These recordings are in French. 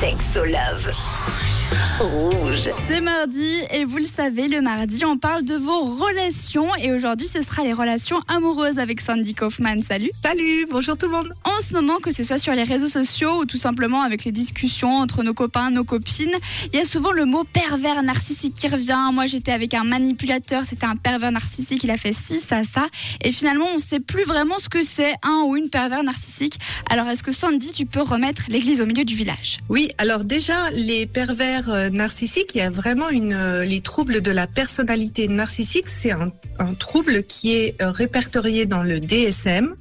Sexo Love. Rouge. C'est mardi et vous le savez, le mardi, on parle de vos relations et aujourd'hui, ce sera les relations amoureuses avec Sandy Kaufman. Salut. Salut, bonjour tout le monde. En ce moment, que ce soit sur les réseaux sociaux ou tout simplement avec les discussions entre nos copains, nos copines, il y a souvent le mot pervers narcissique qui revient. Moi, j'étais avec un manipulateur, c'était un pervers narcissique, il a fait ci, ça, ça. Et finalement, on ne sait plus vraiment ce que c'est un ou une pervers narcissique. Alors, est-ce que Sandy, tu peux remettre l'église au milieu du village. Oui, alors déjà, les pervers euh, narcissiques, il y a vraiment une, euh, les troubles de la personnalité narcissique, c'est un, trouble qui est euh, répertorié dans le DSM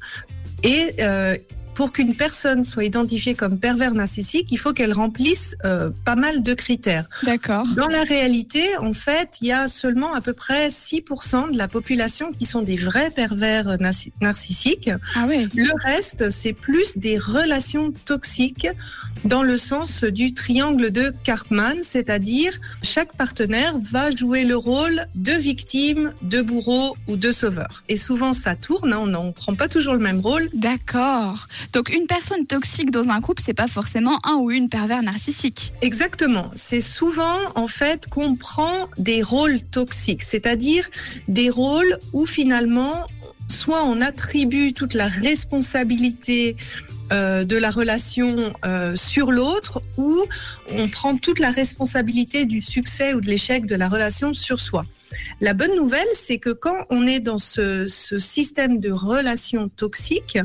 et pour qu'une personne soit identifiée comme pervers narcissique, il faut qu'elle remplisse euh, pas mal de critères. D'accord. Dans la réalité, en fait, il y a seulement à peu près 6% de la population qui sont des vrais pervers narci- narcissiques. Ah oui. Le reste, c'est plus des relations toxiques dans le sens du triangle de Karpman, c'est-à-dire chaque partenaire va jouer le rôle de victime, de bourreau ou de sauveur. Et souvent, ça tourne, hein, on ne prend pas toujours le même rôle. D'accord. Donc une personne toxique dans un couple, c'est pas forcément un ou une pervers narcissique. Exactement. C'est souvent, en fait, qu'on prend des rôles toxiques, c'est-à-dire des rôles où finalement, soit on attribue toute la responsabilité euh, de la relation euh, sur l'autre, ou on prend toute la responsabilité du succès ou de l'échec de la relation sur soi. La bonne nouvelle, c'est que quand on est dans ce, ce système de relations toxiques,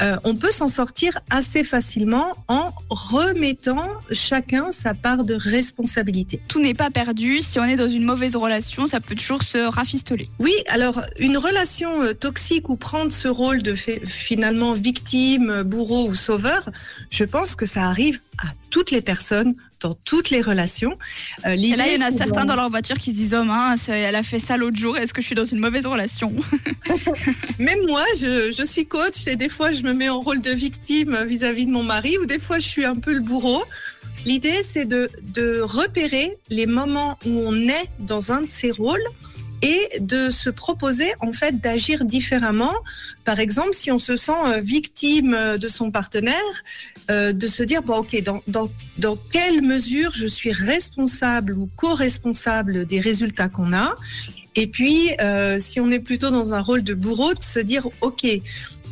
euh, on peut s'en sortir assez facilement en remettant chacun sa part de responsabilité. Tout n'est pas perdu. Si on est dans une mauvaise relation, ça peut toujours se rafistoler. Oui, alors une relation euh, toxique ou prendre ce rôle de fait- finalement victime, bourreau ou sauveur, je pense que ça arrive à toutes les personnes dans toutes les relations. Euh, Et là, il y en a certains dans leur voiture qui se disent Oh mince, elle a fait ça l'autre jour, est-ce que je suis dans une mauvaise relation Même moi, je, je suis coach et des fois, je me mets en rôle de victime vis-à-vis de mon mari ou des fois, je suis un peu le bourreau. L'idée, c'est de, de repérer les moments où on est dans un de ces rôles et de se proposer en fait d'agir différemment. Par exemple, si on se sent euh, victime euh, de son partenaire, euh, de se dire bon ok dans, dans, dans quelle mesure je suis responsable ou co-responsable des résultats qu'on a? Et puis si on est plutôt dans un rôle de bourreau, de se dire ok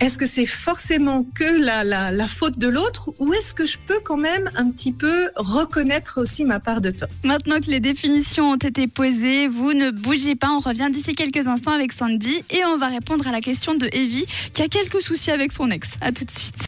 est-ce que c'est forcément que la, faute de l'autre ou est-ce que je peux quand même un petit peu reconnaître aussi ma part de tort Maintenant que les définitions ont été posées, vous ne bougez pas, on revient d'ici quelques instants avec Sandy et on va répondre à la question de Evie qui a quelques soucis avec son ex. À tout de suite.